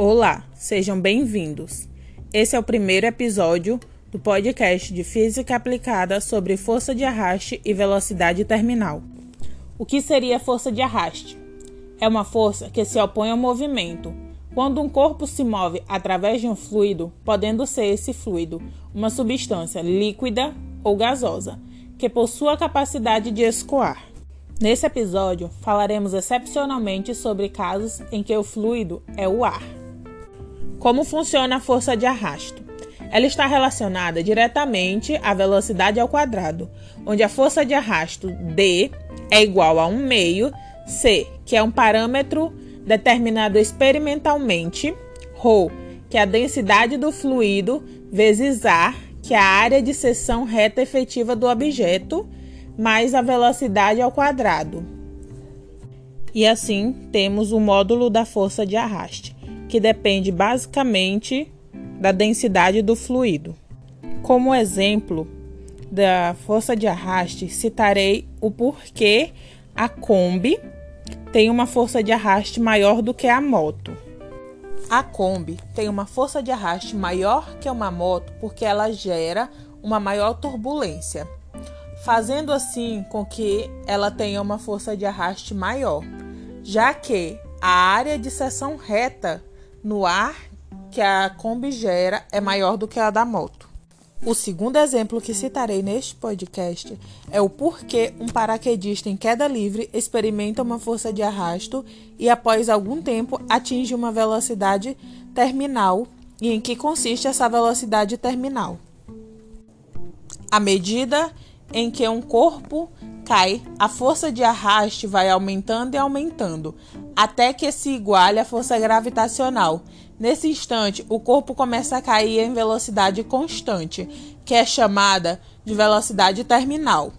Olá, sejam bem-vindos. Esse é o primeiro episódio do podcast de Física Aplicada sobre força de arraste e velocidade terminal. O que seria força de arraste? É uma força que se opõe ao movimento. Quando um corpo se move através de um fluido, podendo ser esse fluido uma substância líquida ou gasosa, que possua a capacidade de escoar. Nesse episódio, falaremos excepcionalmente sobre casos em que o fluido é o ar. Como funciona a força de arrasto? Ela está relacionada diretamente à velocidade ao quadrado, onde a força de arrasto D é igual a 1 meio C, que é um parâmetro determinado experimentalmente, ρ, que é a densidade do fluido, vezes A, que é a área de seção reta efetiva do objeto, mais a velocidade ao quadrado. E assim temos o módulo da força de arraste que depende basicamente da densidade do fluido. Como exemplo da força de arraste, citarei o porquê a Kombi tem uma força de arraste maior do que a moto. A Kombi tem uma força de arraste maior que uma moto porque ela gera uma maior turbulência, fazendo assim com que ela tenha uma força de arraste maior, já que a área de seção reta no ar que a Kombi gera é maior do que a da moto. O segundo exemplo que citarei neste podcast é o porquê um paraquedista em queda livre experimenta uma força de arrasto e, após algum tempo, atinge uma velocidade terminal e em que consiste essa velocidade terminal. À medida em que um corpo cai, a força de arraste vai aumentando e aumentando, até que se iguale à força gravitacional. Nesse instante, o corpo começa a cair em velocidade constante, que é chamada de velocidade terminal.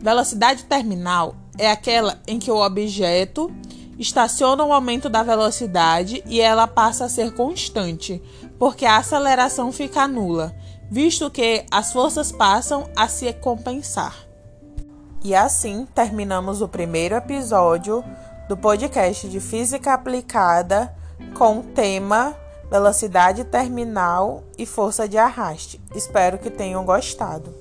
Velocidade terminal é aquela em que o objeto estaciona o aumento da velocidade e ela passa a ser constante, porque a aceleração fica nula, visto que as forças passam a se compensar. E assim terminamos o primeiro episódio do podcast de Física Aplicada com o tema Velocidade Terminal e Força de Arraste. Espero que tenham gostado.